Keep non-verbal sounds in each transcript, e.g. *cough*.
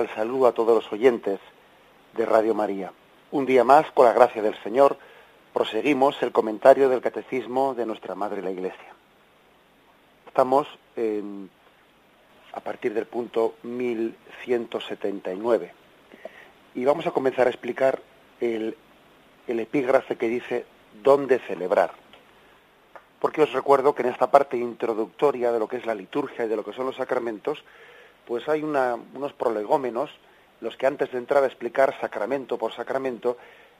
Cordial saludo a todos los oyentes de Radio María. Un día más, con la gracia del Señor, proseguimos el comentario del Catecismo de nuestra Madre la Iglesia. Estamos en, a partir del punto 1179 y vamos a comenzar a explicar el, el epígrafe que dice ¿dónde celebrar? Porque os recuerdo que en esta parte introductoria de lo que es la liturgia y de lo que son los sacramentos, pues hay unos prolegómenos, los que antes de entrar a explicar sacramento por sacramento,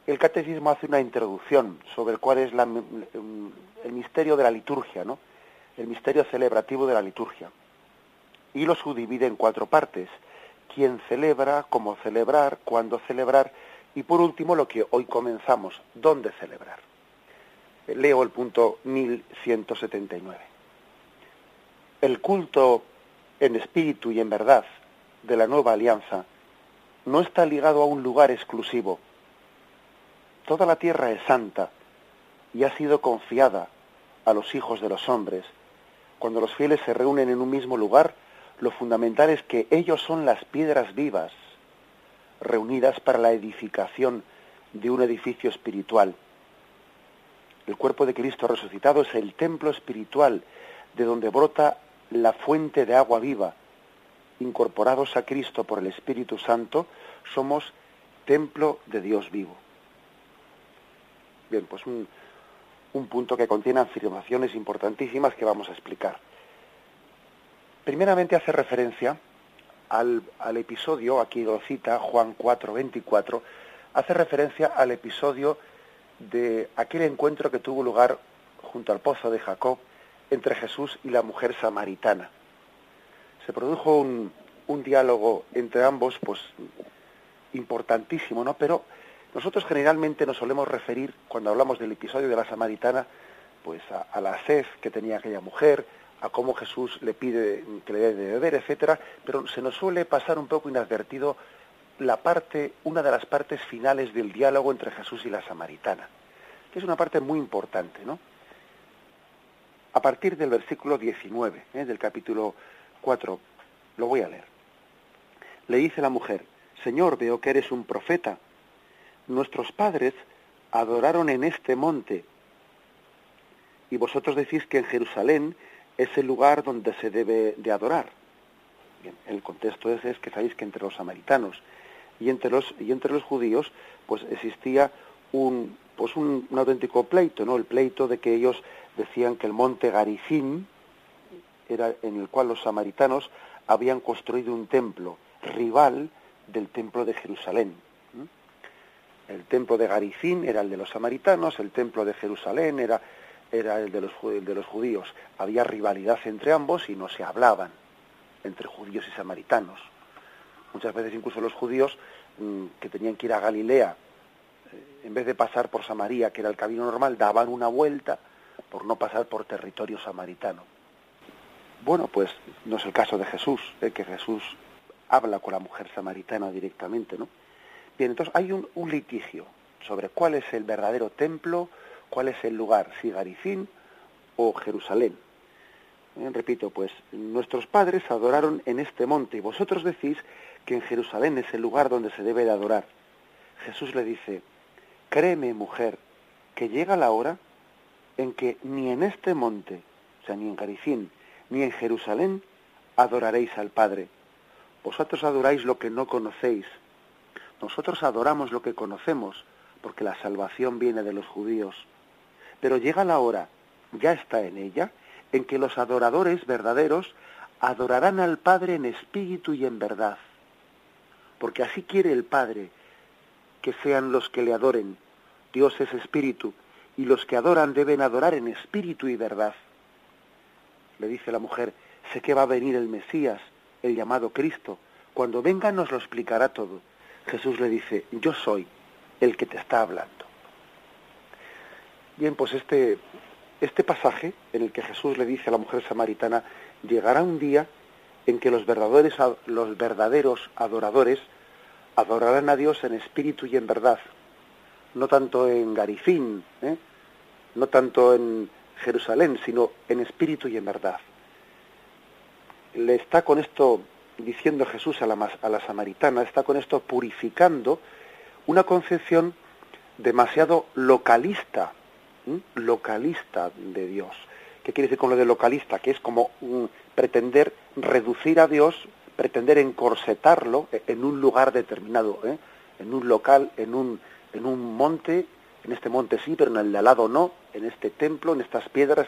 el catecismo hace una introducción sobre cuál es el misterio de la liturgia, ¿no? el misterio celebrativo de la liturgia. Y lo subdivide en cuatro partes. Quién celebra, cómo celebrar, cuándo celebrar y por último lo que hoy comenzamos, dónde celebrar. Leo el punto 1179. El culto en espíritu y en verdad de la nueva alianza no está ligado a un lugar exclusivo. Toda la tierra es santa y ha sido confiada a los hijos de los hombres. Cuando los fieles se reúnen en un mismo lugar, lo fundamental es que ellos son las piedras vivas, reunidas para la edificación de un edificio espiritual. El cuerpo de Cristo resucitado es el templo espiritual de donde brota la fuente de agua viva. Incorporados a Cristo por el Espíritu Santo, somos templo de Dios vivo. Bien, pues un, un punto que contiene afirmaciones importantísimas que vamos a explicar. Primeramente hace referencia al, al, episodio, aquí lo cita Juan 4, 24, hace referencia al episodio de aquel encuentro que tuvo lugar junto al pozo de Jacob entre Jesús y la mujer samaritana. Se produjo un, un diálogo entre ambos, pues importantísimo, ¿no? Pero nosotros generalmente nos solemos referir, cuando hablamos del episodio de la samaritana, pues a, a la sed que tenía aquella mujer, a cómo Jesús le pide que le dé de beber, etcétera, pero se nos suele pasar un poco inadvertido la parte, una de las partes finales del diálogo entre Jesús y la samaritana, que es una parte muy importante, ¿no? A partir del versículo 19 ¿eh? del capítulo 4, lo voy a leer. Le dice la mujer, Señor, veo que eres un profeta. Nuestros padres adoraron en este monte y vosotros decís que en Jerusalén es el lugar donde se debe de adorar. Bien, el contexto es, es que sabéis que entre los samaritanos y entre los, y entre los judíos pues existía un, pues un, un, auténtico pleito, ¿no? El pleito de que ellos decían que el monte Garizim era en el cual los samaritanos habían construido un templo rival del templo de Jerusalén. El templo de Garizim era el de los samaritanos, el templo de Jerusalén era, era el, de los, el de los judíos. Había rivalidad entre ambos y no se hablaban entre judíos y samaritanos. Muchas veces incluso los judíos mmm, que tenían que ir a Galilea, eh, en vez de pasar por Samaria, que era el camino normal, daban una vuelta por no pasar por territorio samaritano. Bueno, pues no es el caso de Jesús, eh, que Jesús habla con la mujer samaritana directamente, ¿no? Bien, entonces hay un, litigio sobre cuál es el verdadero templo, cuál es el lugar, si Garicín o Jerusalén. Eh, repito, pues nuestros padres adoraron en este monte y vosotros decís que en Jerusalén es el lugar donde se debe de adorar. Jesús le dice, créeme mujer, que llega la hora en que ni en este monte, o sea, ni en Garicín, ni en Jerusalén adoraréis al Padre. Vosotros adoráis lo que no conocéis. Nosotros adoramos lo que conocemos, porque la salvación viene de los judíos. Pero llega la hora, ya está en ella, en que los adoradores verdaderos adorarán al Padre en espíritu y en verdad. porque así quiere el Padre que sean los que le adoren. Dios es espíritu, y los que adoran deben adorar en espíritu y verdad. Le dice la mujer, sé que va a venir el Mesías, el llamado Cristo. Cuando venga nos lo explicará todo. Jesús le dice, yo soy el que te está hablando. Bien, pues este, este pasaje en el que Jesús le dice a la mujer samaritana, llegará un día en que los verdaderos, los verdaderos adoradores adorarán a Dios en espíritu y en verdad, no tanto en Garifín, ¿eh? no tanto en Jerusalén, sino en espíritu y en verdad. Le está con esto diciendo Jesús a la, a la samaritana, está con esto purificando una concepción demasiado localista, localista de Dios. ¿Qué quiere decir con lo de localista? Que es como pretender reducir a Dios, pretender encorsetarlo en un lugar determinado, ¿eh? en un local, en un, en un monte, en este monte sí, pero en el de al lado no, en este templo, en estas piedras.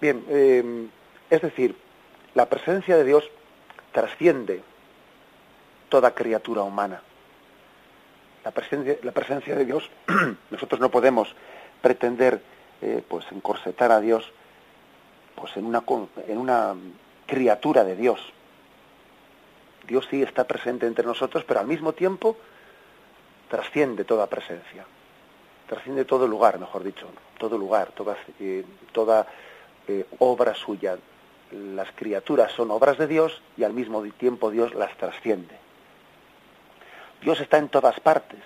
Bien, eh, es decir, la presencia de Dios trasciende toda criatura humana. La presencia, la presencia de Dios, *clears throat* nosotros no podemos pretender eh, pues encorsetar a Dios pues en una, en una criatura de Dios. Dios sí está presente entre nosotros, pero al mismo tiempo trasciende toda presencia, trasciende todo lugar, mejor dicho, todo lugar, toda, eh, eh, obra suya. Las criaturas son obras de Dios y al mismo tiempo Dios las trasciende. Dios está en todas partes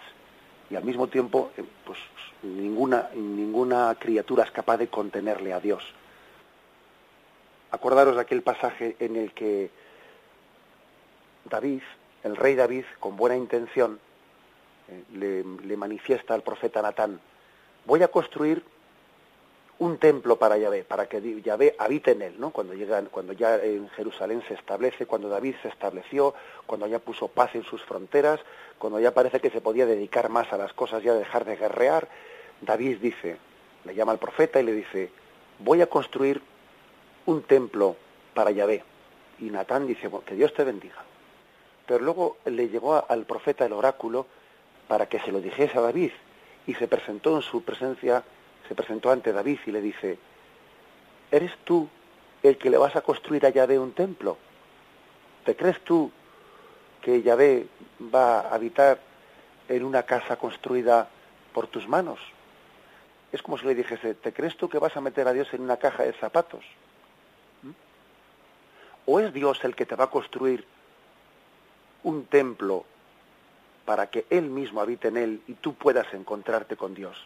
y al mismo tiempo eh, pues ninguna, ninguna criatura es capaz de contenerle a Dios. Acordaros de aquel pasaje en el que David, el rey David, con buena intención, le, le, manifiesta al profeta Natán, voy a construir un templo para Yahvé, para que Yahvé habite en él, ¿no? Cuando llegan, cuando ya en Jerusalén se establece, cuando David se estableció, cuando ya puso paz en sus fronteras, cuando ya parece que se podía dedicar más a las cosas, ya dejar de guerrear, David dice, le llama al profeta y le dice, voy a construir un templo para Yahvé. Y Natán dice, que Dios te bendiga. Pero luego le llegó al profeta el oráculo para que se lo dijese a David y se presentó en su presencia se presentó ante David y le dice, ¿eres tú el que le vas a construir a Yahvé un templo? ¿Te crees tú que Yahvé va a habitar en una casa construida por tus manos? Es como si le dijese, ¿te crees tú que vas a meter a Dios en una caja de zapatos? ¿Mm? ¿O es Dios el que te va a construir un templo para que Él mismo habite en él y tú puedas encontrarte con Dios?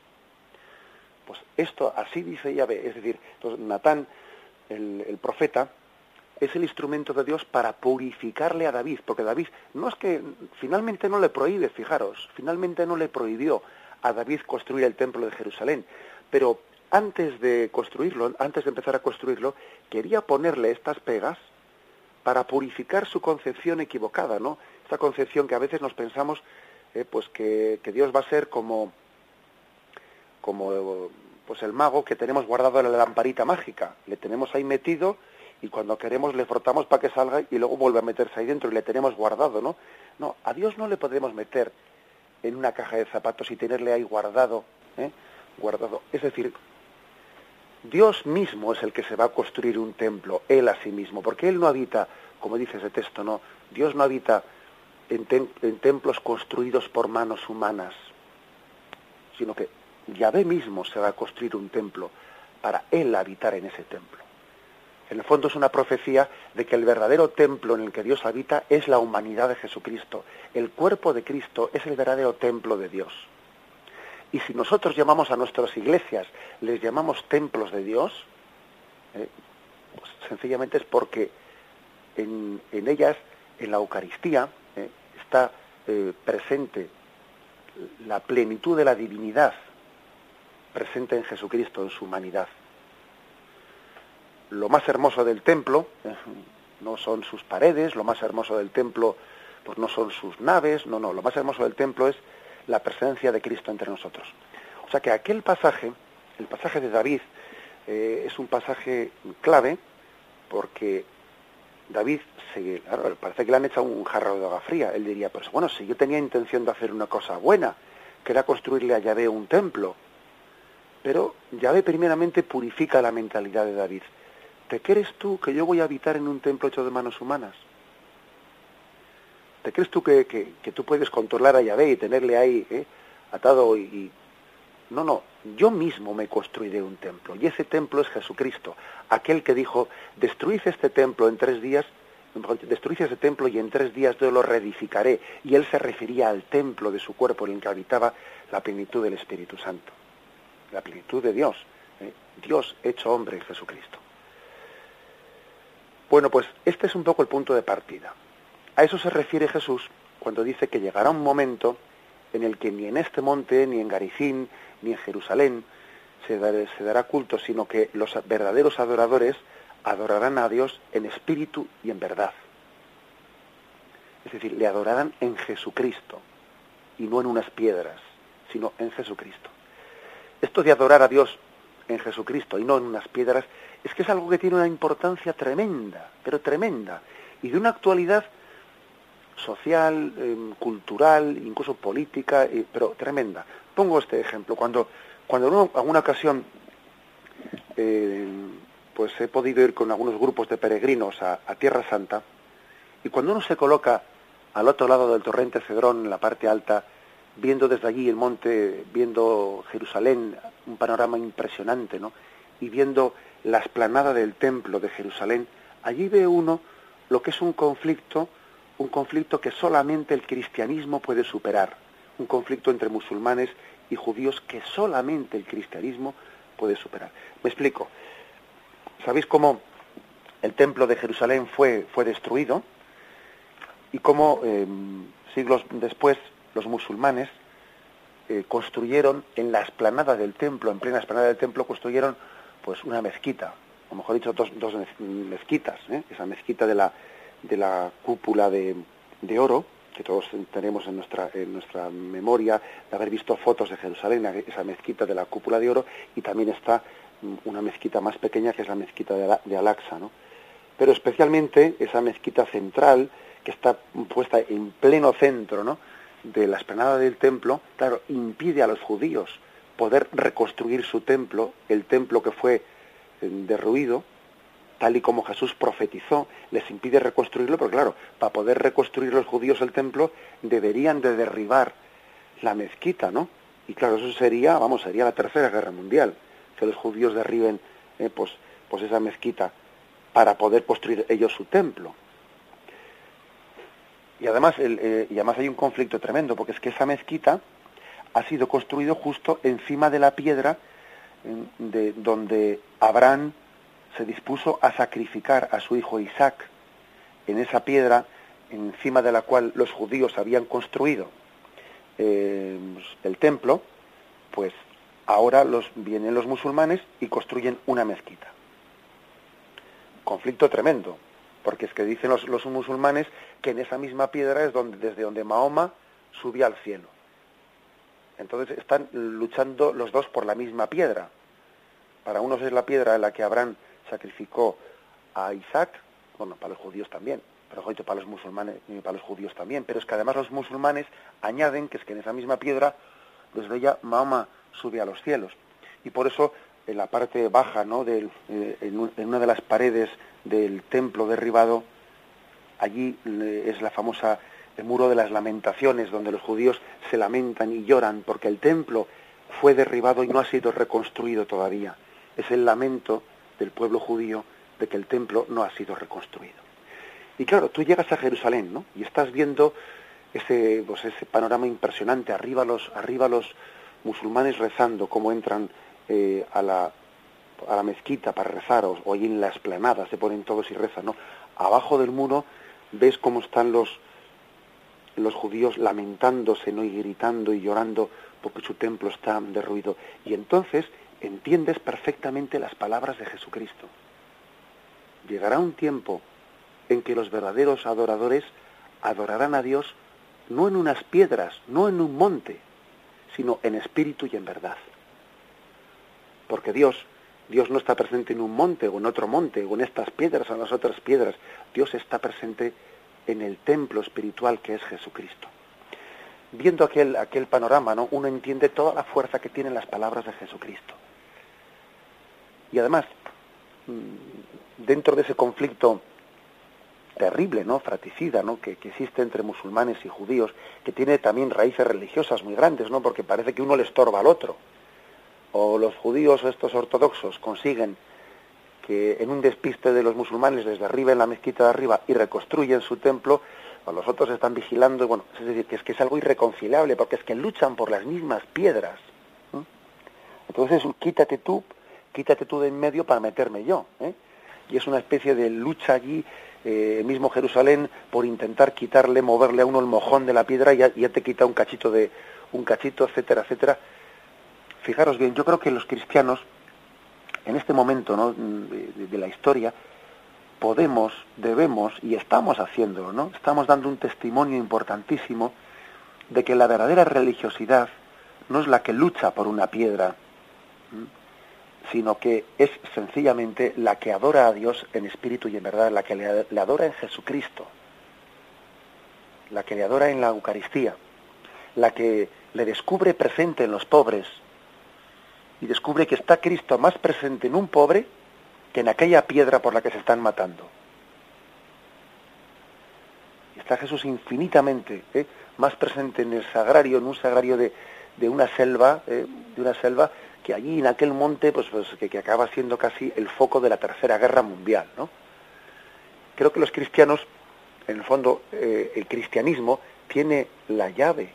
Pues esto así dice Yahvé, es decir, entonces Natán, el, profeta, es el instrumento de Dios para purificarle a David, porque David no es que finalmente no le prohíbe, fijaros, finalmente no le prohibió a David construir el templo de Jerusalén, pero antes de construirlo, antes de empezar a construirlo, quería ponerle estas pegas para purificar su concepción equivocada, ¿no? Esta concepción que a veces nos pensamos, eh, pues que, que Dios va a ser como como pues el mago que tenemos guardado en la lamparita mágica. Le tenemos ahí metido y cuando queremos le frotamos para que salga y luego vuelve a meterse ahí dentro y le tenemos guardado, ¿no? No, a Dios no le podemos meter en una caja de zapatos y tenerle ahí guardado, ¿eh? guardado. Es decir, Dios mismo es el que se va a construir un templo, Él a sí mismo, porque Él no habita, como dice ese texto, no, Dios no habita en templos construidos por manos humanas, sino que Yahvé mismo se va a construir un templo para él habitar en ese templo. En el fondo es una profecía de que el verdadero templo en el que Dios habita es la humanidad de Jesucristo. El cuerpo de Cristo es el verdadero templo de Dios. Y si nosotros llamamos a nuestras iglesias, les llamamos templos de Dios, eh, pues sencillamente es porque en, ellas, en la Eucaristía, eh, está eh, presente la plenitud de la divinidad presente en Jesucristo, en su humanidad. Lo más hermoso del templo no son sus paredes, lo más hermoso del templo pues no son sus naves, no, no, lo más hermoso del templo es la presencia de Cristo entre nosotros. O sea que aquel pasaje, el pasaje de David, eh, es un pasaje clave porque David, se, parece que le han echado un jarro de agua fría. Él diría, pues bueno, si yo tenía intención de hacer una cosa buena, que era construirle a Yahvé un templo, pero Yahvé primeramente purifica la mentalidad de David. ¿Te crees tú que yo voy a habitar en un templo hecho de manos humanas? ¿Te crees tú que, que, tú puedes controlar a Yahvé y tenerle ahí eh, atado y, No, no, yo mismo me construiré un templo y ese templo es Jesucristo, aquel que dijo, destruid este templo en tres días, destruid ese templo y en tres días yo lo reedificaré. Y él se refería al templo de su cuerpo en el que habitaba la plenitud del Espíritu Santo, la plenitud de Dios, ¿eh? Dios hecho hombre en Jesucristo. Bueno, pues este es un poco el punto de partida. A eso se refiere Jesús cuando dice que llegará un momento en el que ni en este monte, ni en Garicín, ni en Jerusalén se dará, culto, sino que los verdaderos adoradores adorarán a Dios en espíritu y en verdad. Es decir, le adorarán en Jesucristo y no en unas piedras, sino en Jesucristo. Esto de adorar a Dios en Jesucristo y no en unas piedras es que es algo que tiene una importancia tremenda, pero tremenda, y de una actualidad social, em, cultural, incluso política, pero tremenda. Pongo este ejemplo. Cuando, cuando en alguna ocasión eh, pues he podido ir con algunos grupos de peregrinos a, Tierra Santa, y cuando uno se coloca al otro lado del torrente Cedrón, en la parte alta, viendo desde allí el monte, viendo Jerusalén, un panorama impresionante, ¿no? Y viendo la esplanada del templo de Jerusalén, allí ve uno lo que es un conflicto un conflicto que solamente el cristianismo puede superar, un conflicto entre musulmanes y judíos que solamente el cristianismo puede superar. Me explico. ¿Sabéis cómo el templo de Jerusalén fue, fue destruido? Y cómo em, siglos después los musulmanes eh, construyeron en la esplanada del templo, en plena esplanada del templo, construyeron pues una mezquita, o mejor dicho, dos, dos mezquitas, ¿eh? esa mezquita de la, de la cúpula de, de oro, que todos tenemos en nuestra, en nuestra memoria de haber visto fotos de Jerusalén, esa mezquita de la cúpula de oro, y también está una mezquita más pequeña que es la mezquita de, Al-Aqsa, ¿no? Pero especialmente esa mezquita central, que está puesta en pleno centro, ¿no? de la esplanada del templo, claro, impide a los judíos poder reconstruir su templo, el templo que fue eh, derruido, tal y como Jesús profetizó, les impide reconstruirlo, pero claro, para poder reconstruir los judíos el templo deberían de derribar la mezquita, ¿no? Y claro, eso sería, vamos, sería la tercera guerra mundial, que los judíos derriben eh, pues, pues esa mezquita para poder construir ellos su templo. Y además, eh, y además hay un conflicto tremendo, porque es que esa mezquita ha sido construido justo encima de la piedra de donde Abraham se dispuso a sacrificar a su hijo Isaac en esa piedra encima de la cual los judíos habían construido eh, el templo, pues ahora los, vienen los musulmanes y construyen una mezquita. Conflicto tremendo, porque es que dicen los, musulmanes que en esa misma piedra es donde, desde donde Mahoma subía al cielo. Entonces están luchando los dos por la misma piedra. Para unos es la piedra en la que Abraham sacrificó a Isaac, bueno, para los judíos también, pero para los musulmanes y para los judíos también, pero es que además los musulmanes añaden que es que en esa misma piedra, desde ella Mahoma sube a los cielos. Y por eso en la parte baja, ¿no? Del, eh, en, una de las paredes del templo derribado, allí es la famosa el muro de las lamentaciones, donde los judíos se lamentan y lloran porque el templo fue derribado y no ha sido reconstruido todavía. Es el lamento del pueblo judío de que el templo no ha sido reconstruido. Y claro, tú llegas a Jerusalén, ¿no? Y estás viendo ese, pues ese panorama impresionante, arriba los, arriba los musulmanes rezando, cómo entran eh, a, la, a la mezquita para rezar, o, ahí en la esplanada se ponen todos y rezan, ¿no? Abajo del muro ves cómo están los, los judíos lamentándose, ¿no? Y gritando y llorando porque su templo está derruido. Y entonces entiendes perfectamente las palabras de Jesucristo. Llegará un tiempo en que los verdaderos adoradores adorarán a Dios no en unas piedras, no en un monte, sino en espíritu y en verdad. Porque Dios Dios no está presente en un monte o en otro monte o en estas piedras o en las otras piedras. Dios está presente en el templo espiritual que es Jesucristo. Viendo aquel, aquel panorama, ¿no? uno entiende toda la fuerza que tienen las palabras de Jesucristo. Y además, mm, dentro de ese conflicto terrible, ¿no? fratricida, ¿no? Que, que, existe entre musulmanes y judíos, que tiene también raíces religiosas muy grandes, ¿no? porque parece que uno le estorba al otro. O los judíos o estos ortodoxos consiguen que en un despiste de los musulmanes les derriben la mezquita de arriba y reconstruyen su templo, o los otros están vigilando, bueno, es decir, que es que es algo irreconciliable, porque es que luchan por las mismas piedras. Entonces, quítate tú, quítate tú de en medio para meterme yo. ¿eh? Y es una especie de lucha allí eh, mismo Jerusalén por intentar quitarle, moverle a uno el mojón de la piedra y ya, te quita un cachito de un cachito, etcétera, etcétera. Fijaros bien, yo creo que los cristianos en este momento ¿no? de, de, la historia podemos, debemos y estamos haciéndolo, ¿no? Estamos dando un testimonio importantísimo de que la verdadera religiosidad no es la que lucha por una piedra, sino que es sencillamente la que adora a Dios en espíritu y en verdad, la que le, adora en Jesucristo, la que le adora en la Eucaristía, la que le descubre presente en los pobres y descubre que está Cristo más presente en un pobre que en aquella piedra por la que se están matando. Está Jesús infinitamente ¿eh? más presente en el sagrario, en un sagrario de, de una selva, ¿eh? de una selva que allí en aquel monte, pues, pues que, que, acaba siendo casi el foco de la tercera guerra mundial, ¿no? Creo que los cristianos, en el fondo, eh, el cristianismo tiene la llave,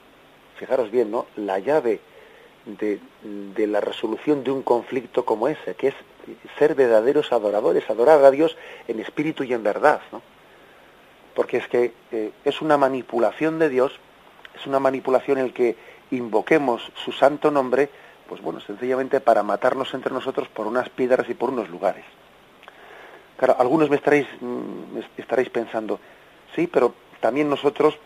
fijaros bien, ¿no? La llave de, de, la resolución de un conflicto como ese, que es ser verdaderos adoradores, adorar a Dios en espíritu y en verdad, ¿no? Porque es que eh, es una manipulación de Dios, es una manipulación el que invoquemos su santo nombre, pues bueno, sencillamente para matarnos entre nosotros por unas piedras y por unos lugares. Claro, algunos me estaréis, me estaréis pensando, sí, pero también nosotros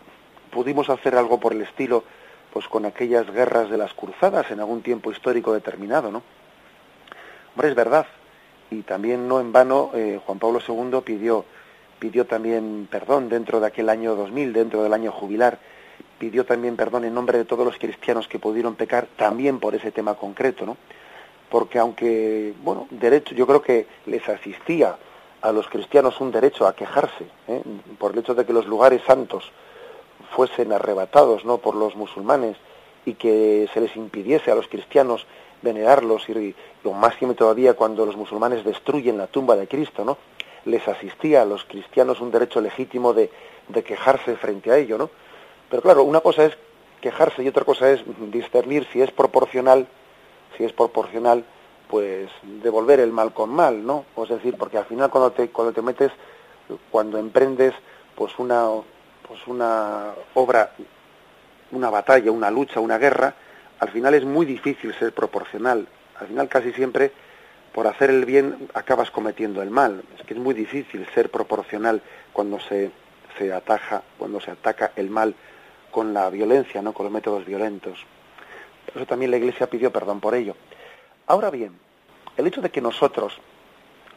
pudimos hacer algo por el estilo, pues con aquellas guerras de las cruzadas en algún tiempo histórico determinado, ¿no? Hombre, es verdad, y también no en vano eh, Juan Pablo II pidió, pidió también perdón dentro de aquel año 2000, dentro del año jubilar, pidió también perdón en nombre de todos los cristianos que pudieron pecar también por ese tema concreto, ¿no? Porque aunque, bueno, derecho, yo creo que les asistía a los cristianos un derecho a quejarse ¿eh? por el hecho de que los lugares santos fuesen arrebatados, ¿no? Por los musulmanes y que se les impidiese a los cristianos venerarlos y lo máximo todavía cuando los musulmanes destruyen la tumba de Cristo, ¿no? Les asistía a los cristianos un derecho legítimo de, de quejarse frente a ello, ¿no? Pero claro, una cosa es quejarse y otra cosa es discernir si es proporcional, si es proporcional, pues devolver el mal con mal, ¿no? Es decir, porque al final cuando te, cuando te metes, cuando emprendes pues una, pues una obra, una batalla, una lucha, una guerra, al final es muy difícil ser proporcional. Al final casi siempre por hacer el bien acabas cometiendo el mal. Es que es muy difícil ser proporcional cuando se, se ataja, cuando se ataca el mal con la violencia, no con los métodos violentos. Por eso también la Iglesia pidió perdón por ello. Ahora bien, el hecho de que nosotros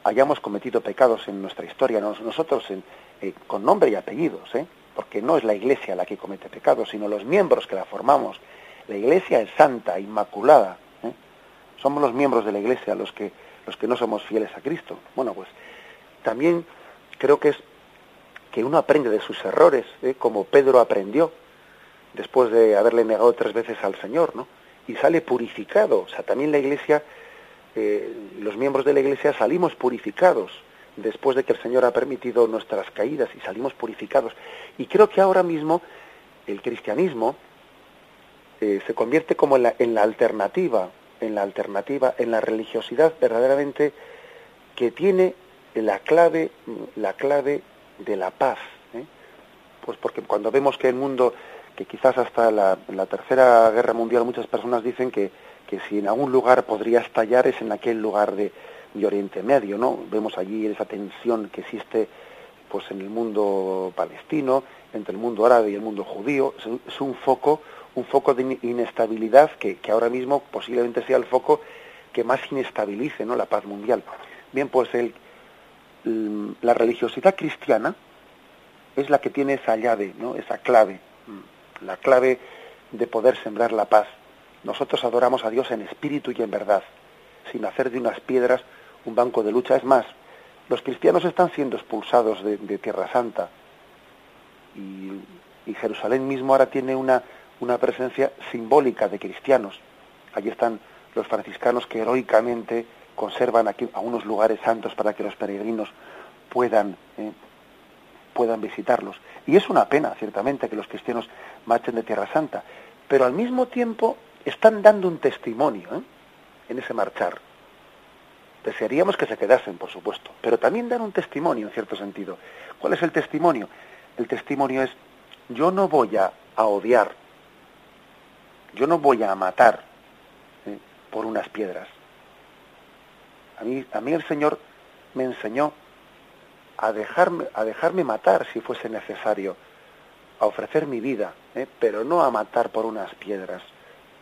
hayamos cometido pecados en nuestra historia, nosotros en, eh, con nombre y apellidos, ¿eh? porque no es la Iglesia la que comete pecados, sino los miembros que la formamos. La Iglesia es santa, inmaculada. ¿eh? Somos los miembros de la Iglesia los que, los que no somos fieles a Cristo. Bueno, pues también creo que es que uno aprende de sus errores, ¿eh? como Pedro aprendió después de haberle negado tres veces al Señor, ¿no? Y sale purificado. O sea, también la Iglesia, eh, los miembros de la Iglesia salimos purificados después de que el Señor ha permitido nuestras caídas y salimos purificados. Y creo que ahora mismo el cristianismo eh, se convierte como en la, en la alternativa, en la alternativa, en la religiosidad verdaderamente que tiene la clave, la clave de la paz. ¿eh? Pues porque cuando vemos que el mundo que quizás hasta la, Tercera Guerra Mundial muchas personas dicen que, que si en algún lugar podría estallar es en aquel lugar de, de, Oriente Medio, ¿no? Vemos allí esa tensión que existe pues en el mundo palestino, entre el mundo árabe y el mundo judío, es un, es un foco, un foco de inestabilidad que, que, ahora mismo posiblemente sea el foco que más inestabilice ¿no? la paz mundial. Bien, pues el, la religiosidad cristiana es la que tiene esa llave, ¿no? esa clave, mm, la clave de poder sembrar la paz. Nosotros adoramos a Dios en espíritu y en verdad, sin hacer de unas piedras un banco de lucha. Es más, los cristianos están siendo expulsados de, Tierra Santa y, Jerusalén mismo ahora tiene una, una presencia simbólica de cristianos. Allí están los franciscanos que heroicamente conservan aquí a unos lugares santos para que los peregrinos puedan, eh, puedan visitarlos. Y es una pena, ciertamente, que los cristianos marchen de Tierra Santa, pero al mismo tiempo están dando un testimonio ¿eh? en ese marchar. Desearíamos que se quedasen, por supuesto, pero también dan un testimonio en cierto sentido. ¿Cuál es el testimonio? El testimonio es, yo no voy a, odiar, yo no voy a matar ¿eh? por unas piedras. A mí, a mí el Señor me enseñó a dejarme, a dejarme matar si fuese necesario, a ofrecer mi vida, ¿eh? pero no a matar por unas piedras,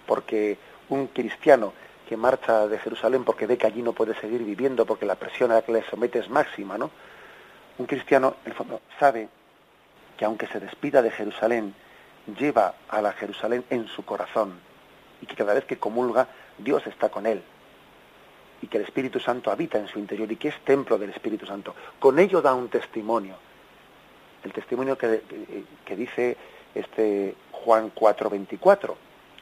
porque un cristiano que marcha de Jerusalén porque ve que allí no puede seguir viviendo, porque la presión a la que le somete es máxima, ¿no? Un cristiano, en el fondo, sabe que aunque se despida de Jerusalén, lleva a la Jerusalén en su corazón y que cada vez que comulga, Dios está con él y que el Espíritu Santo habita en su interior y que es templo del Espíritu Santo. Con ello da un testimonio. El testimonio que, dice este Juan 4:24.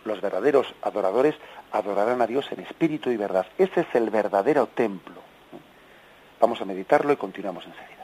Los verdaderos adoradores adorarán a Dios en espíritu y verdad. Ese es el verdadero templo. Vamos a meditarlo y continuamos enseguida.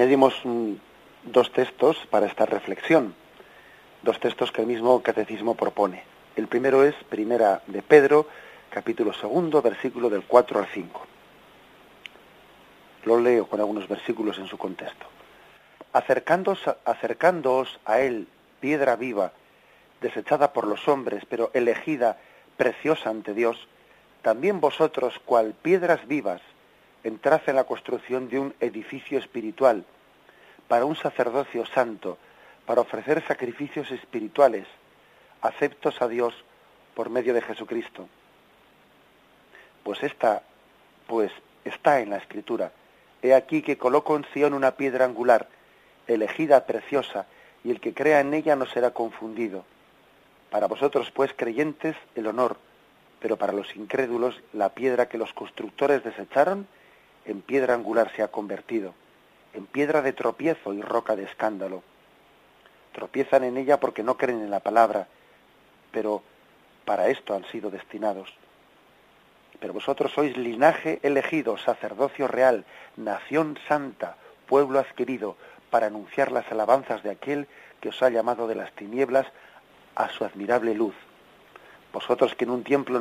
Añadimos mm, dos textos para esta reflexión, dos textos que el mismo catecismo propone. El primero es Primera de Pedro, capítulo segundo, versículo del 4 al 5. Lo leo con algunos versículos en su contexto. Acercándoos, acercándoos a él, piedra viva, desechada por los hombres, pero elegida, preciosa ante Dios, también vosotros, cual piedras vivas, entrad en la construcción de un edificio espiritual, para un sacerdocio santo, para ofrecer sacrificios espirituales, aceptos a Dios por medio de Jesucristo. Pues esta, pues está en la Escritura. He aquí que coloco en Sion una piedra angular, elegida, preciosa, y el que crea en ella no será confundido. Para vosotros, pues, creyentes, el honor, pero para los incrédulos, la piedra que los constructores desecharon en piedra angular se ha convertido, en piedra de tropiezo y roca de escándalo. Tropiezan en ella porque no creen en la palabra, pero para esto han sido destinados. Pero vosotros sois linaje elegido, sacerdocio real, nación santa, pueblo adquirido, para anunciar las alabanzas de aquel que os ha llamado de las tinieblas a su admirable luz. Vosotros que en un tiempo,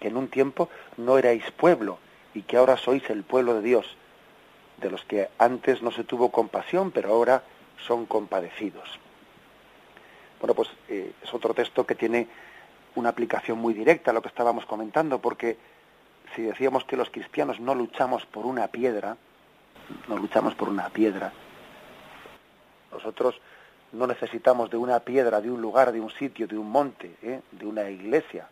que en un tiempo no erais pueblo y que ahora sois el pueblo de Dios, de los que antes no se tuvo compasión, pero ahora son compadecidos. Bueno, pues eh, es otro texto que tiene una aplicación muy directa a lo que estábamos comentando, porque si decíamos que los cristianos no luchamos por una piedra, no luchamos por una piedra, nosotros no necesitamos de una piedra, de un lugar, de un sitio, de un monte, ¿eh? de una iglesia,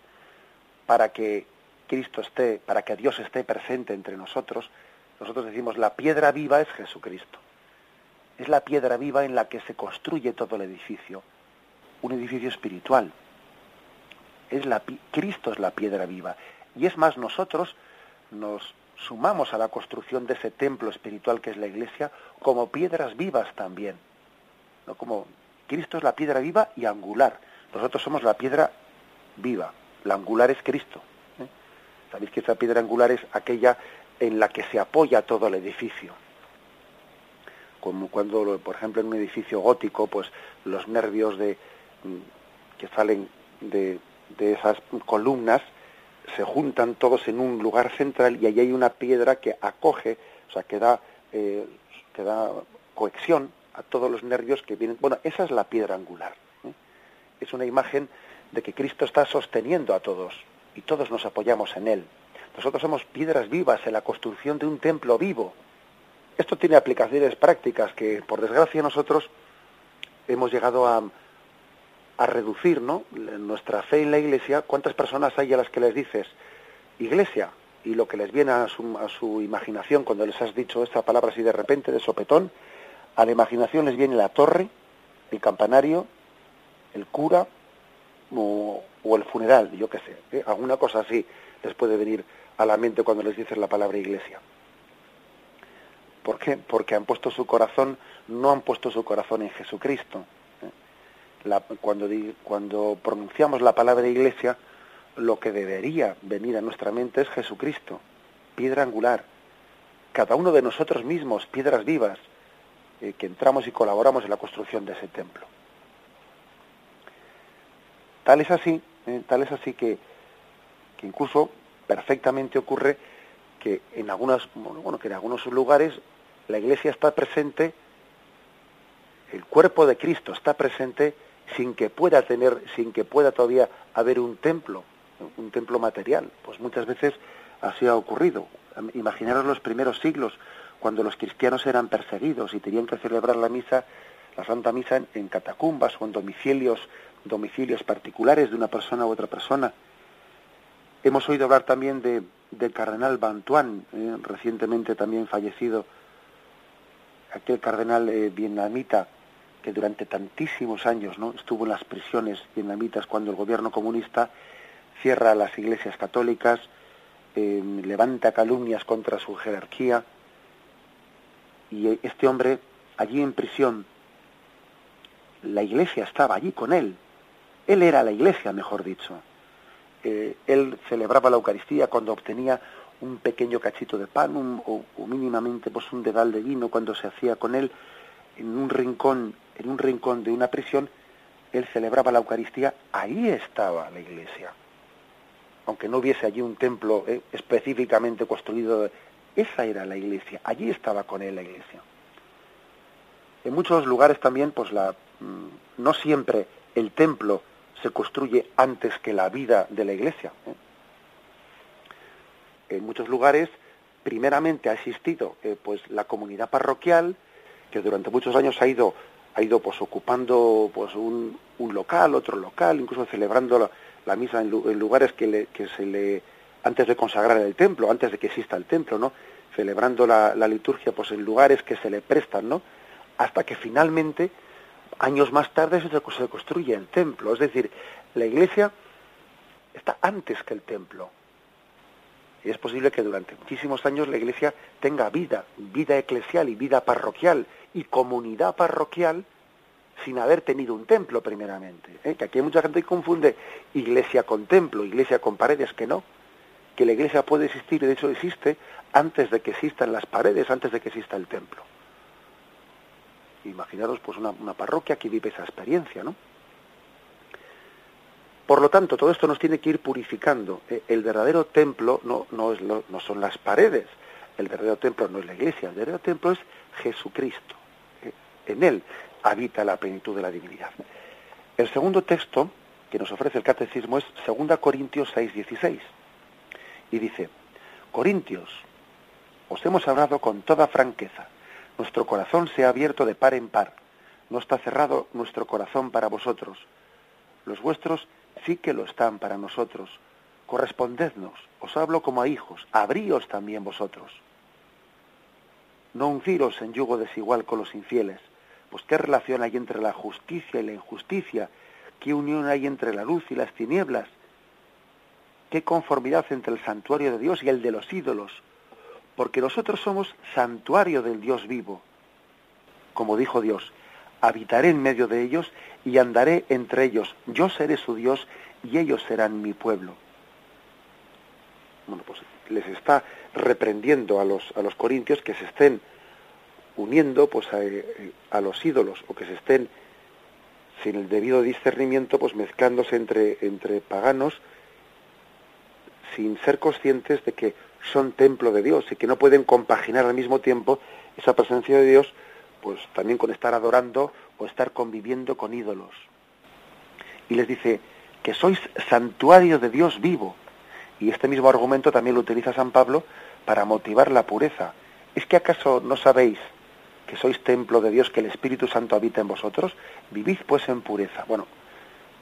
para que Cristo esté, para que Dios esté presente entre nosotros. Nosotros decimos, la piedra viva es Jesucristo. Es la piedra viva en la que se construye todo el edificio, un edificio espiritual. Es la, Cristo es la piedra viva. Y es más, nosotros nos sumamos a la construcción de ese templo espiritual que es la iglesia como piedras vivas también. ¿no? Como Cristo es la piedra viva y angular. Nosotros somos la piedra viva. La angular es Cristo. Sabéis que esa piedra angular es aquella en la que se apoya todo el edificio. Como cuando, por ejemplo, en un edificio gótico, pues los nervios de, mm, que salen de, de esas columnas se juntan todos en un lugar central y ahí hay una piedra que acoge, o sea, que da, eh, que da cohesión a todos los nervios que vienen. Bueno, esa es la piedra angular. ¿eh? Es una imagen de que Cristo está sosteniendo a todos y todos nos apoyamos en Él. Nosotros somos piedras vivas en la construcción de un templo vivo. Esto tiene aplicaciones prácticas que, por desgracia, nosotros hemos llegado a, a reducir ¿no? nuestra fe en la iglesia. ¿Cuántas personas hay a las que les dices, iglesia? Y lo que les viene a su, a su imaginación cuando les has dicho esta palabra así de repente, de sopetón, a la imaginación les viene la torre, el campanario, el cura o, el funeral, yo qué sé. ¿eh? Alguna cosa así les puede venir a la mente cuando les dices la palabra iglesia. ¿Por qué? Porque han puesto su corazón, no han puesto su corazón en Jesucristo. ¿eh? cuando, cuando pronunciamos la palabra iglesia, lo que debería venir a nuestra mente es Jesucristo, piedra angular. Cada uno de nosotros mismos, piedras vivas, eh, que entramos y colaboramos en la construcción de ese templo. Tal es así, eh, tal es así que, incluso perfectamente ocurre que en algunos, bueno, que en algunos lugares la iglesia está presente, el cuerpo de Cristo está presente sin que pueda tener, sin que pueda todavía haber un templo, un templo material. Pues muchas veces así ha ocurrido. Imaginaros los primeros siglos, cuando los cristianos eran perseguidos y tenían que celebrar la misa, la Santa Misa en, catacumbas o en domicilios, domicilios particulares de una persona u otra persona. Hemos oído hablar también de, del cardenal Bantuan, eh, recientemente también fallecido, aquel cardenal eh, vietnamita que durante tantísimos años ¿no? estuvo en las prisiones vietnamitas cuando el gobierno comunista cierra las iglesias católicas, eh, levanta calumnias contra su jerarquía, y este hombre, allí en prisión, la iglesia estaba allí con él. Él era la iglesia, mejor dicho. Eh, él celebraba la Eucaristía cuando obtenía un pequeño cachito de pan o, mínimamente pues un dedal de vino. Cuando se hacía con él en un rincón en un rincón de una prisión él celebraba la Eucaristía. Ahí estaba la iglesia. Aunque no hubiese allí un templo eh, específicamente construido. Esa era la iglesia, allí estaba con él la iglesia. En muchos lugares también, pues la, mm, no siempre el templo se construye antes que la vida de la iglesia. ¿eh? En muchos lugares, primeramente ha existido eh, pues la comunidad parroquial, que durante muchos años ha ido, ha ido pues ocupando pues un, un local, otro local, incluso celebrando la, misa en, lugares que, que se le antes de consagrar el templo, antes de que exista el templo, ¿no? Celebrando la, liturgia pues en lugares que se le prestan, ¿no? Hasta que finalmente, años más tarde, se, construye el templo. Es decir, la iglesia está antes que el templo. Y es posible que durante muchísimos años la Iglesia tenga vida, vida eclesial y vida parroquial y comunidad parroquial sin haber tenido un templo primeramente. ¿eh? Que aquí hay mucha gente que confunde iglesia con templo, iglesia con paredes, que no. Que la iglesia puede existir, y de hecho existe, antes de que existan las paredes, antes de que exista el templo. Imaginaros pues una, una parroquia que vive esa experiencia, ¿no? Por lo tanto, todo esto nos tiene que ir purificando. ¿eh? El verdadero templo no, no, es no son las paredes, el verdadero templo no es la iglesia, el verdadero templo es Jesucristo. ¿eh? En él habita la plenitud de la divinidad. El segundo texto que nos ofrece el catecismo es 2 Corintios 6, 16. Y dice, Corintios, os hemos hablado con toda franqueza. Nuestro corazón se ha abierto de par en par. No está cerrado nuestro corazón para vosotros. Los vuestros sí que lo están para nosotros. Correspondednos, os hablo como a hijos, abríos también vosotros. No unciros en yugo desigual con los infieles, pues qué relación hay entre la justicia y la injusticia, qué unión hay entre la luz y las tinieblas, qué conformidad entre el santuario de Dios y el de los ídolos, porque nosotros somos santuario del Dios vivo. Como dijo Dios, habitaré en medio de ellos y andaré entre ellos. Yo seré su Dios y ellos serán mi pueblo. Bueno, pues les está reprendiendo a los, a los corintios que se estén uniendo pues a, los ídolos o que se estén sin el debido discernimiento pues mezclándose entre, entre paganos sin ser conscientes de que son templo de Dios y que no pueden compaginar al mismo tiempo esa presencia de Dios pues también con estar adorando o estar conviviendo con ídolos. Y les dice que sois santuario de Dios vivo. Y este mismo argumento también lo utiliza San Pablo para motivar la pureza. ¿Es que acaso no sabéis que sois templo de Dios, que el Espíritu Santo habita en vosotros? Vivid pues en pureza. Bueno,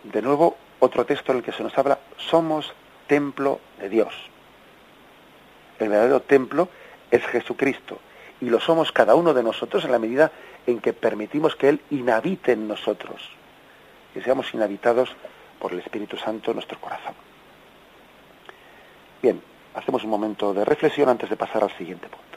de nuevo otro texto en el que se nos habla, somos templo de Dios. El verdadero templo es Jesucristo y lo somos cada uno de nosotros en la medida en que permitimos que Él inhabite en nosotros, que seamos inhabitados por el Espíritu Santo en nuestro corazón. Bien, hacemos un momento de reflexión antes de pasar al siguiente punto.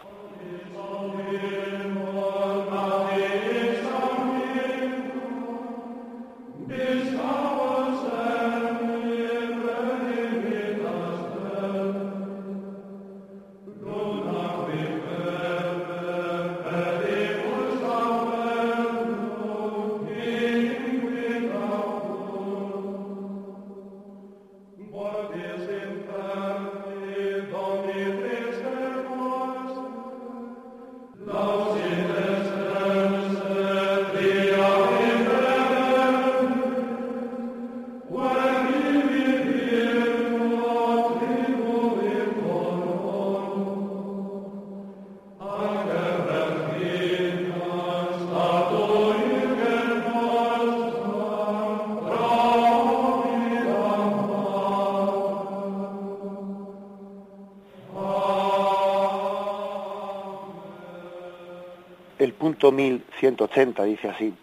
Punto 1180 dice así,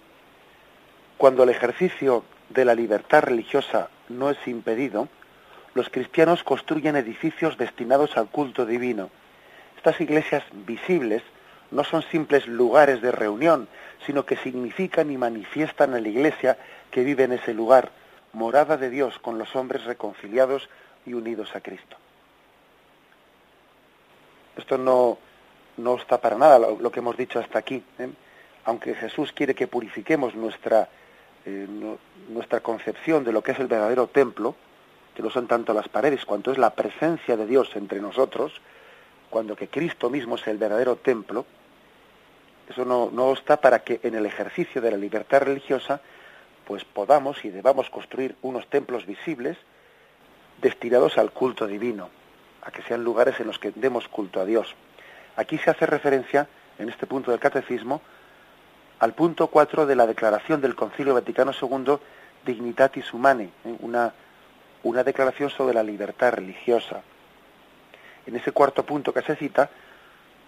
cuando el ejercicio de la libertad religiosa no es impedido, los cristianos construyen edificios destinados al culto divino. Estas iglesias visibles no son simples lugares de reunión, sino que significan y manifiestan a la iglesia que vive en ese lugar, morada de Dios con los hombres reconciliados y unidos a Cristo. Esto no, no está para nada lo, que hemos dicho hasta aquí. ¿eh? Aunque Jesús quiere que purifiquemos nuestra, eh, nuestra concepción de lo que es el verdadero templo, que no son tanto las paredes cuanto es la presencia de Dios entre nosotros, cuando que Cristo mismo es el verdadero templo, eso no, no está para que en el ejercicio de la libertad religiosa pues podamos y debamos construir unos templos visibles destinados al culto divino, a que sean lugares en los que demos culto a Dios. Aquí se hace referencia, en este punto del catecismo, al punto 4 de la declaración del Concilio Vaticano II Dignitatis Humanae, ¿eh? una, una declaración sobre la libertad religiosa. En ese cuarto punto que se cita,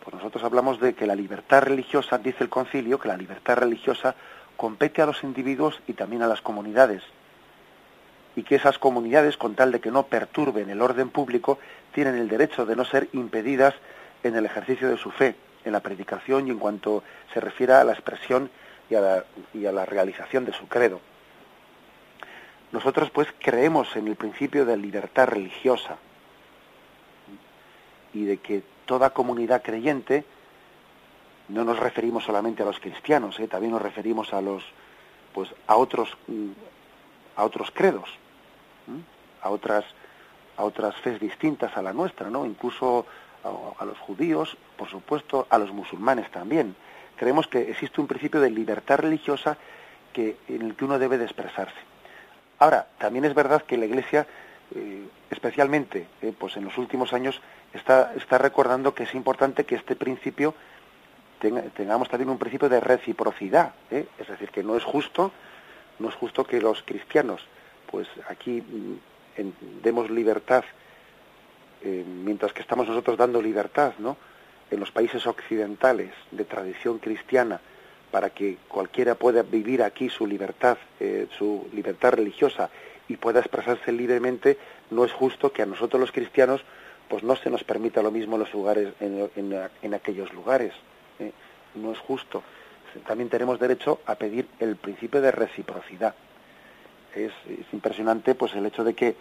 pues nosotros hablamos de que la libertad religiosa, dice el concilio, que la libertad religiosa compete a los individuos y también a las comunidades. y que esas comunidades, con tal de que no perturben el orden público, tienen el derecho de no ser impedidas en el ejercicio de su fe, en la predicación y en cuanto se refiere a la expresión y a la, realización de su credo. Nosotros pues creemos en el principio de libertad religiosa y de que toda comunidad creyente, no nos referimos solamente a los cristianos, ¿eh? también nos referimos a los pues a otros a otros credos, a otras a otras fes distintas a la nuestra, ¿no? Incluso a, los judíos, por supuesto, a los musulmanes también. Creemos que existe un principio de libertad religiosa que, en el que uno debe de expresarse. Ahora, también es verdad que la Iglesia, eh, especialmente eh, pues en los últimos años, está, está recordando que es importante que este principio tenga, tengamos también un principio de reciprocidad. ¿eh? Es decir, que no es justo, no es justo que los cristianos, pues aquí mm, demos libertad, eh, mientras que estamos nosotros dando libertad, ¿no? En los países occidentales de tradición cristiana, para que cualquiera pueda vivir aquí su libertad, eh, su libertad religiosa y pueda expresarse libremente, no es justo que a nosotros los cristianos pues no se nos permita lo mismo en los lugares, en, aquellos lugares. ¿eh? No es justo. También tenemos derecho a pedir el principio de reciprocidad. Es, es impresionante pues el hecho de que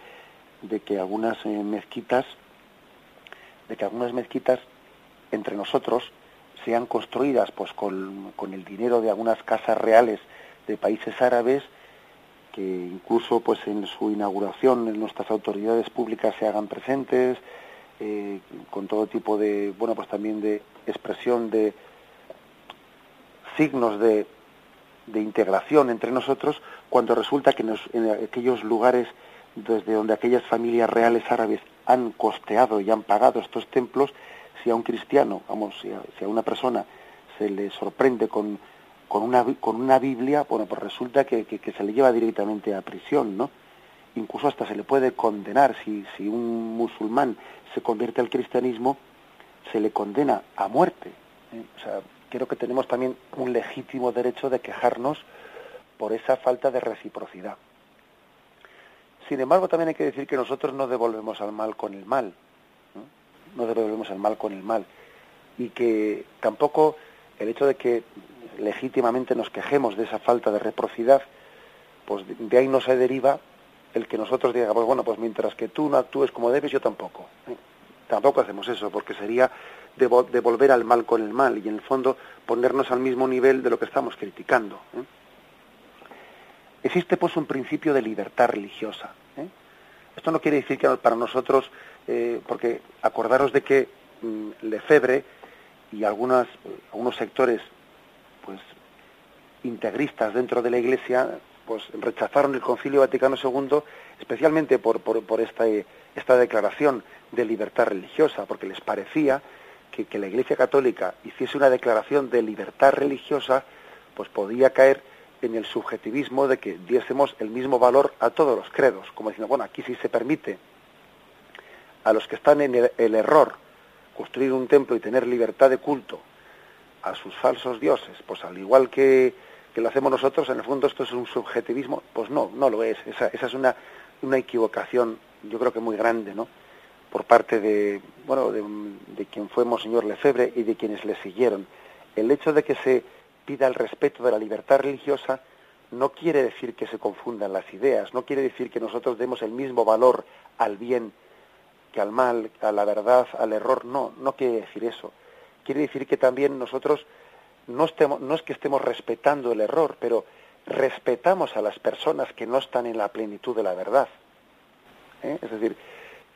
de que algunas eh, mezquitas de que algunas mezquitas entre nosotros sean construidas pues con, con, el dinero de algunas casas reales de países árabes que incluso pues en su inauguración en nuestras autoridades públicas se hagan presentes eh, con todo tipo de bueno pues también de expresión de signos de, de integración entre nosotros cuando resulta que en aquellos lugares desde donde aquellas familias reales árabes han costeado y han pagado estos templos si a un cristiano, vamos, si a, si a una persona se le sorprende con, con, una, con una Biblia, bueno, pues resulta que, que, se le lleva directamente a prisión, ¿no? Incluso hasta se le puede condenar, si, si un musulmán se convierte al cristianismo, se le condena a muerte. ¿eh? O sea, creo que tenemos también un legítimo derecho de quejarnos por esa falta de reciprocidad. Sin embargo, también hay que decir que nosotros no devolvemos al mal con el mal no devolvemos el mal con el mal. Y que tampoco el hecho de que legítimamente nos quejemos de esa falta de reciprocidad, pues de ahí no se deriva el que nosotros digamos, bueno, pues mientras que tú no actúes como debes, yo tampoco. Tampoco hacemos eso, porque sería devolver al mal con el mal y en el fondo ponernos al mismo nivel de lo que estamos criticando. ¿eh? Existe pues un principio de libertad religiosa. ¿eh? Esto no quiere decir que para nosotros eh, porque acordaros de que mm, Lefebvre y algunas, algunos sectores pues integristas dentro de la Iglesia pues rechazaron el Concilio Vaticano II especialmente por, por, por esta, esta declaración de libertad religiosa, porque les parecía que, que la Iglesia Católica hiciese una declaración de libertad religiosa, pues podía caer en el subjetivismo de que diésemos el mismo valor a todos los credos, como diciendo, bueno, aquí sí se permite a los que están en el, error, construir un templo y tener libertad de culto a sus falsos dioses, pues al igual que, que, lo hacemos nosotros, en el fondo esto es un subjetivismo, pues no, no lo es. Esa, esa es una, una equivocación, yo creo que muy grande, ¿no? Por parte de, bueno, de, de quien fue Monseñor Lefebvre y de quienes le siguieron. El hecho de que se pida el respeto de la libertad religiosa no quiere decir que se confundan las ideas, no quiere decir que nosotros demos el mismo valor al bien que al mal, a la verdad, al error, no, no quiere decir eso. Quiere decir que también nosotros no, estemos, no es que estemos respetando el error, pero respetamos a las personas que no están en la plenitud de la verdad. ¿Eh? Es decir,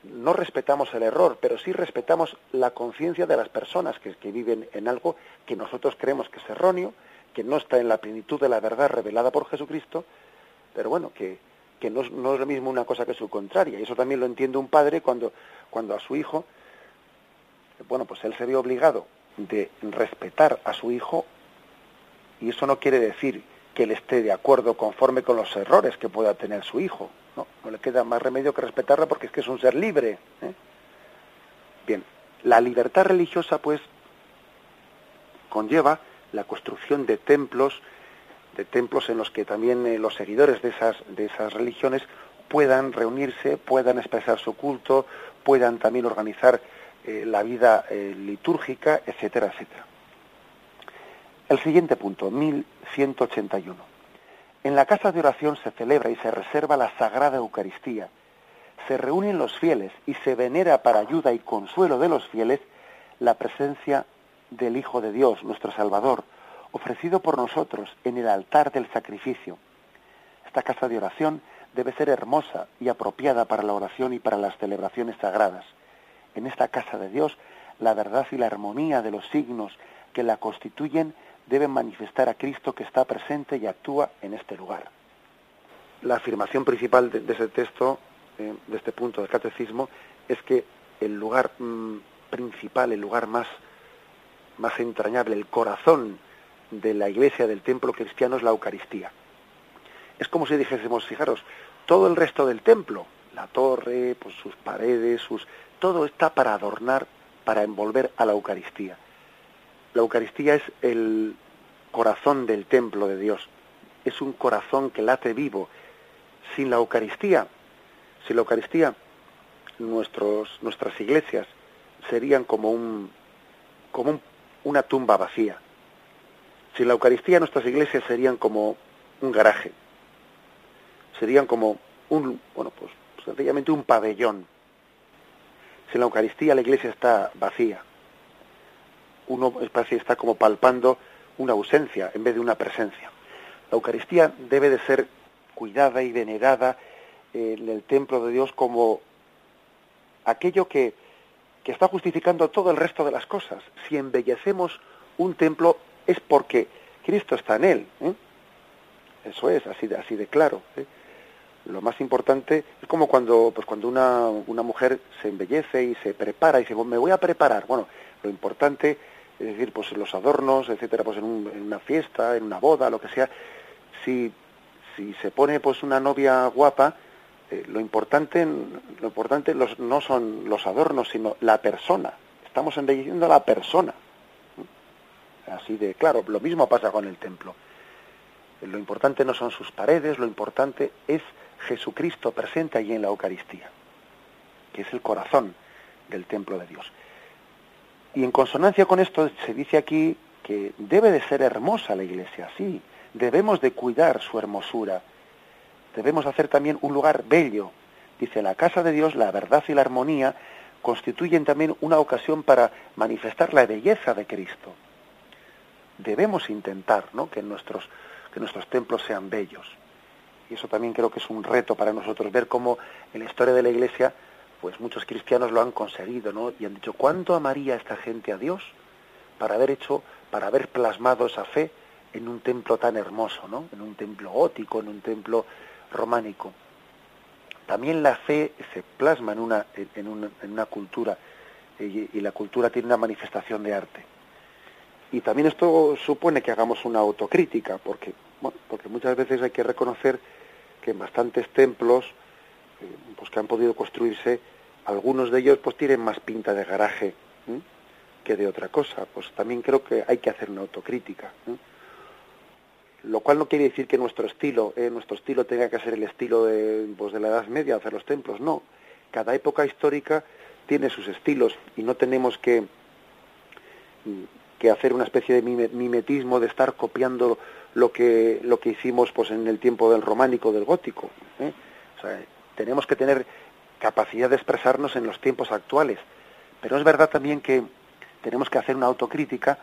no respetamos el error, pero sí respetamos la conciencia de las personas que, viven en algo que nosotros creemos que es erróneo, que no está en la plenitud de la verdad revelada por Jesucristo, pero bueno, que, que no, no, es lo mismo una cosa que su contraria. Y eso también lo entiende un padre cuando, cuando a su hijo, bueno, pues él se ve obligado de respetar a su hijo y eso no quiere decir que él esté de acuerdo conforme con los errores que pueda tener su hijo. No, no le queda más remedio que respetarla porque es que es un ser libre. ¿eh? Bien, la libertad religiosa pues conlleva la construcción de templos, de templos en los que también eh, los seguidores de esas, de esas religiones puedan reunirse, puedan expresar su culto, puedan también organizar eh, la vida litúrgica, etcétera, etcétera. El siguiente punto, 1181. En la casa de oración se celebra y se reserva la Sagrada Eucaristía. Se reúnen los fieles y se venera para ayuda y consuelo de los fieles la presencia del Hijo de Dios, nuestro Salvador, ofrecido por nosotros en el altar del sacrificio. Esta casa de oración debe ser hermosa y apropiada para la oración y para las celebraciones sagradas. En esta casa de Dios, la verdad y la armonía de los signos que la constituyen deben manifestar a Cristo que está presente y actúa en este lugar. La afirmación principal de, ese texto, eh, de este punto del catecismo, es que el lugar mm, principal, el lugar más, más entrañable, el corazón de la iglesia, del templo cristiano, es la Eucaristía. Es como si dijésemos, fijaros, todo el resto del templo, la torre, pues sus paredes, sus todo está para adornar, para envolver a la Eucaristía. La Eucaristía es el corazón del templo de Dios. Es un corazón que late vivo. Sin la Eucaristía, sin la Eucaristía, nuestras iglesias serían como una tumba vacía. Sin la Eucaristía nuestras iglesias serían como un garaje. Serían como un bueno, pues sencillamente un pabellón. Sin la Eucaristía la iglesia está vacía. Uno está como palpando una ausencia en vez de una presencia. La Eucaristía debe de ser cuidada y venerada en el templo de Dios como aquello que, que está justificando todo el resto de las cosas. Si embellecemos un templo es porque Cristo está en él. ¿eh? Eso es, así de, así de claro. ¿eh? Lo más importante es como cuando, pues cuando una, una mujer se embellece y se prepara y dice, me voy a preparar. Bueno, lo importante es decir, pues los adornos, etcétera, pues en, una fiesta, en una boda, lo que sea, si, si se pone pues una novia guapa, eh, lo importante, lo importante no son los adornos, sino la persona. Estamos embelleciendo a la persona. Así de claro, lo mismo pasa con el templo. Lo importante no son sus paredes, lo importante es Jesucristo presente allí en la Eucaristía, que es el corazón del templo de Dios. Y en consonancia con esto se dice aquí que debe de ser hermosa la iglesia, sí, debemos de cuidar su hermosura, debemos hacer también un lugar bello. Dice, la casa de Dios, la verdad y la armonía constituyen también una ocasión para manifestar la belleza de Cristo. Debemos intentar ¿no? que, nuestros, que nuestros templos sean bellos. Y eso también creo que es un reto para nosotros, ver cómo en la historia de la Iglesia pues muchos cristianos lo han conseguido, ¿no? Y han dicho, ¿cuánto amaría esta gente a Dios para haber hecho, para haber plasmado esa fe en un templo tan hermoso, ¿no? En un templo gótico, en un templo románico. También la fe se plasma en una, en una, en una cultura y, y la cultura tiene una manifestación de arte. Y también esto supone que hagamos una autocrítica, porque, bueno, porque muchas veces hay que reconocer que en bastantes templos pues que han podido construirse, algunos de ellos pues tienen más pinta de garaje que de otra cosa. Pues también creo que hay que hacer una autocrítica. Lo cual no quiere decir que nuestro estilo, eh, nuestro estilo tenga que ser el estilo de, pues, de la Edad Media, hacer los templos. No. Cada época histórica tiene sus estilos y no tenemos que, que hacer una especie de mimetismo de estar copiando lo que, lo que hicimos pues, en el tiempo del románico, del gótico. ¿eh? O sea, tenemos que tener capacidad de expresarnos en los tiempos actuales. Pero es verdad también que tenemos que hacer una autocrítica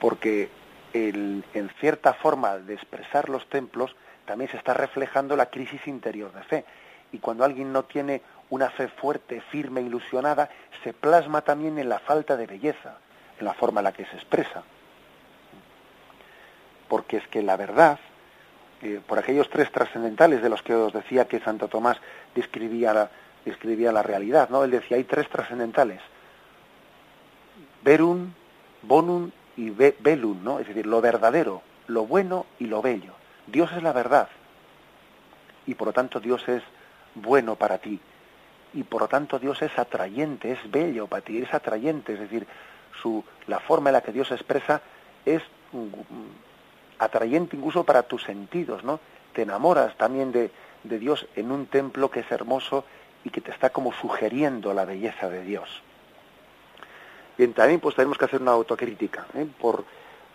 porque en cierta forma de expresar los templos también se está reflejando la crisis interior de fe. Y cuando alguien no tiene una fe fuerte, firme, ilusionada, se plasma también en la falta de belleza, en la forma en la que se expresa. Porque es que la verdad, por aquellos tres trascendentales de los que os decía que Santo Tomás describía la, describía la realidad, ¿no? Él decía, hay tres trascendentales, verum, bonum y velum, ¿no? Es decir, lo verdadero, lo bueno y lo bello. Dios es la verdad y por lo tanto Dios es bueno para ti y por lo tanto Dios es atrayente, es bello para ti, es atrayente, es decir, su, la forma en la que Dios se expresa es atrayente incluso para tus sentidos, ¿no? Te enamoras también de, de Dios en un templo que es hermoso y que te está como sugiriendo la belleza de Dios. Bien, también pues tenemos que hacer una autocrítica ¿eh? por,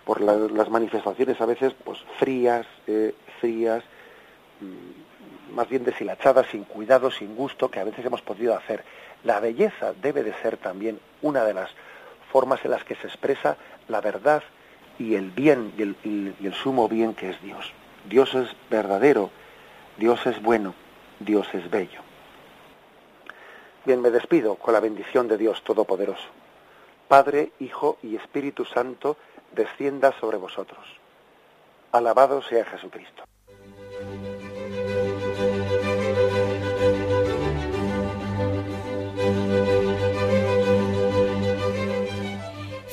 por las manifestaciones a veces pues frías, eh, frías, mm, más bien deshilachadas, sin cuidado, sin gusto, que a veces hemos podido hacer. La belleza debe de ser también una de las formas en las que se expresa la verdad y el bien y el, el sumo bien que es Dios. Dios es verdadero, Dios es bueno, Dios es bello. Bien, me despido con la bendición de Dios Todopoderoso. Padre, Hijo y Espíritu Santo, descienda sobre vosotros. Alabado sea Jesucristo.